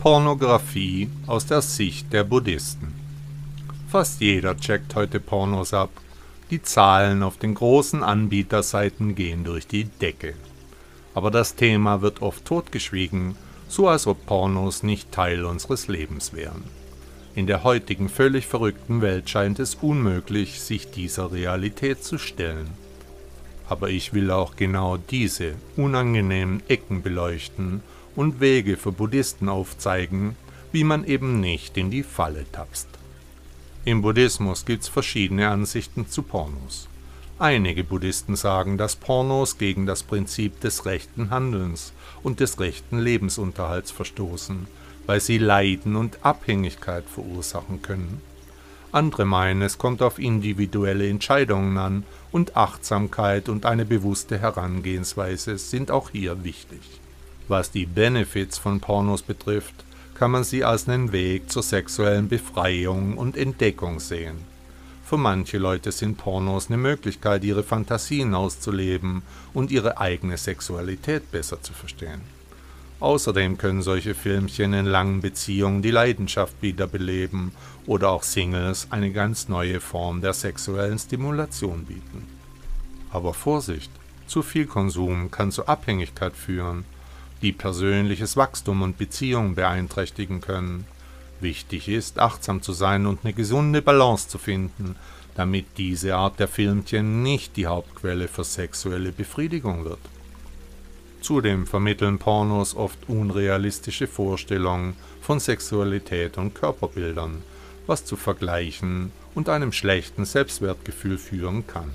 Pornografie aus der Sicht der Buddhisten. Fast jeder checkt heute Pornos ab. Die Zahlen auf den großen Anbieterseiten gehen durch die Decke. Aber das Thema wird oft totgeschwiegen, so als ob Pornos nicht Teil unseres Lebens wären. In der heutigen völlig verrückten Welt scheint es unmöglich, sich dieser Realität zu stellen. Aber ich will auch genau diese unangenehmen Ecken beleuchten und Wege für Buddhisten aufzeigen, wie man eben nicht in die Falle tapst. Im Buddhismus gibt es verschiedene Ansichten zu Pornos. Einige Buddhisten sagen, dass Pornos gegen das Prinzip des rechten Handelns und des rechten Lebensunterhalts verstoßen, weil sie Leiden und Abhängigkeit verursachen können. Andere meinen, es kommt auf individuelle Entscheidungen an und Achtsamkeit und eine bewusste Herangehensweise sind auch hier wichtig. Was die Benefits von Pornos betrifft, kann man sie als einen Weg zur sexuellen Befreiung und Entdeckung sehen. Für manche Leute sind Pornos eine Möglichkeit, ihre Fantasien auszuleben und ihre eigene Sexualität besser zu verstehen. Außerdem können solche Filmchen in langen Beziehungen die Leidenschaft wiederbeleben oder auch Singles eine ganz neue Form der sexuellen Stimulation bieten. Aber Vorsicht, zu viel Konsum kann zu Abhängigkeit führen die persönliches Wachstum und Beziehungen beeinträchtigen können. Wichtig ist, achtsam zu sein und eine gesunde Balance zu finden, damit diese Art der Filmchen nicht die Hauptquelle für sexuelle Befriedigung wird. Zudem vermitteln Pornos oft unrealistische Vorstellungen von Sexualität und Körperbildern, was zu Vergleichen und einem schlechten Selbstwertgefühl führen kann.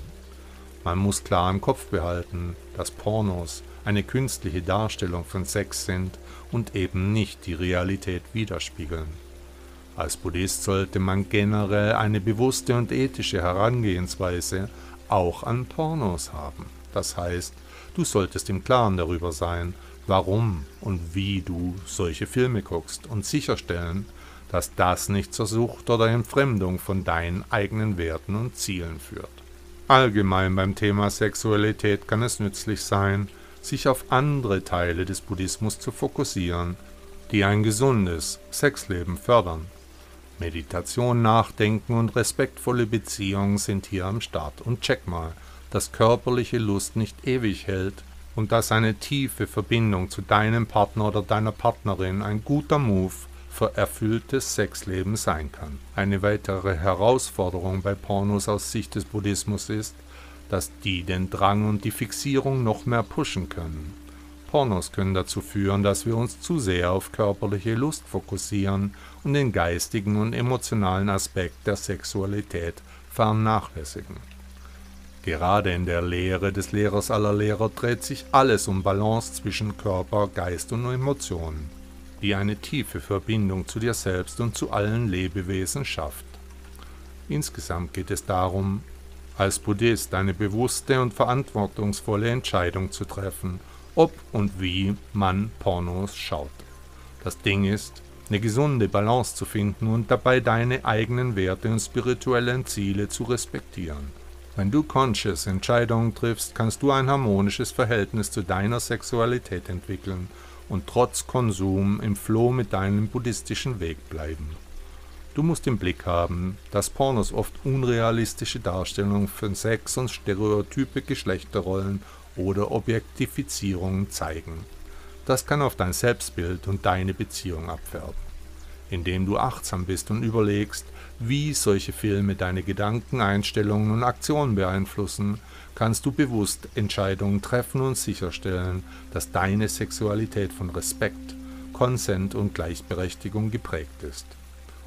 Man muss klar im Kopf behalten, dass Pornos eine künstliche Darstellung von Sex sind und eben nicht die Realität widerspiegeln. Als Buddhist sollte man generell eine bewusste und ethische Herangehensweise auch an Pornos haben. Das heißt, du solltest im Klaren darüber sein, warum und wie du solche Filme guckst und sicherstellen, dass das nicht zur Sucht oder Entfremdung von deinen eigenen Werten und Zielen führt. Allgemein beim Thema Sexualität kann es nützlich sein, sich auf andere Teile des Buddhismus zu fokussieren, die ein gesundes Sexleben fördern. Meditation, Nachdenken und respektvolle Beziehungen sind hier am Start. Und check mal, dass körperliche Lust nicht ewig hält und dass eine tiefe Verbindung zu deinem Partner oder deiner Partnerin ein guter Move für erfülltes Sexleben sein kann. Eine weitere Herausforderung bei Pornos aus Sicht des Buddhismus ist, dass die den Drang und die Fixierung noch mehr pushen können. Pornos können dazu führen, dass wir uns zu sehr auf körperliche Lust fokussieren und den geistigen und emotionalen Aspekt der Sexualität vernachlässigen. Gerade in der Lehre des Lehrers aller Lehrer dreht sich alles um Balance zwischen Körper, Geist und Emotionen, die eine tiefe Verbindung zu dir selbst und zu allen Lebewesen schafft. Insgesamt geht es darum, als Buddhist eine bewusste und verantwortungsvolle Entscheidung zu treffen, ob und wie man Pornos schaut. Das Ding ist, eine gesunde Balance zu finden und dabei deine eigenen Werte und spirituellen Ziele zu respektieren. Wenn du conscious Entscheidungen triffst, kannst du ein harmonisches Verhältnis zu deiner Sexualität entwickeln und trotz Konsum im Floh mit deinem buddhistischen Weg bleiben. Du musst im Blick haben, dass Pornos oft unrealistische Darstellungen von Sex und stereotype Geschlechterrollen oder Objektifizierungen zeigen. Das kann auf dein Selbstbild und deine Beziehung abfärben. Indem du achtsam bist und überlegst, wie solche Filme deine Gedanken, Einstellungen und Aktionen beeinflussen, kannst du bewusst Entscheidungen treffen und sicherstellen, dass deine Sexualität von Respekt, Konsent und Gleichberechtigung geprägt ist.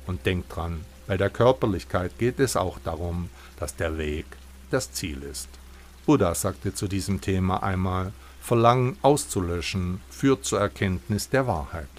Und denk dran, bei der Körperlichkeit geht es auch darum, dass der Weg das Ziel ist. Buddha sagte zu diesem Thema einmal, Verlangen auszulöschen führt zur Erkenntnis der Wahrheit.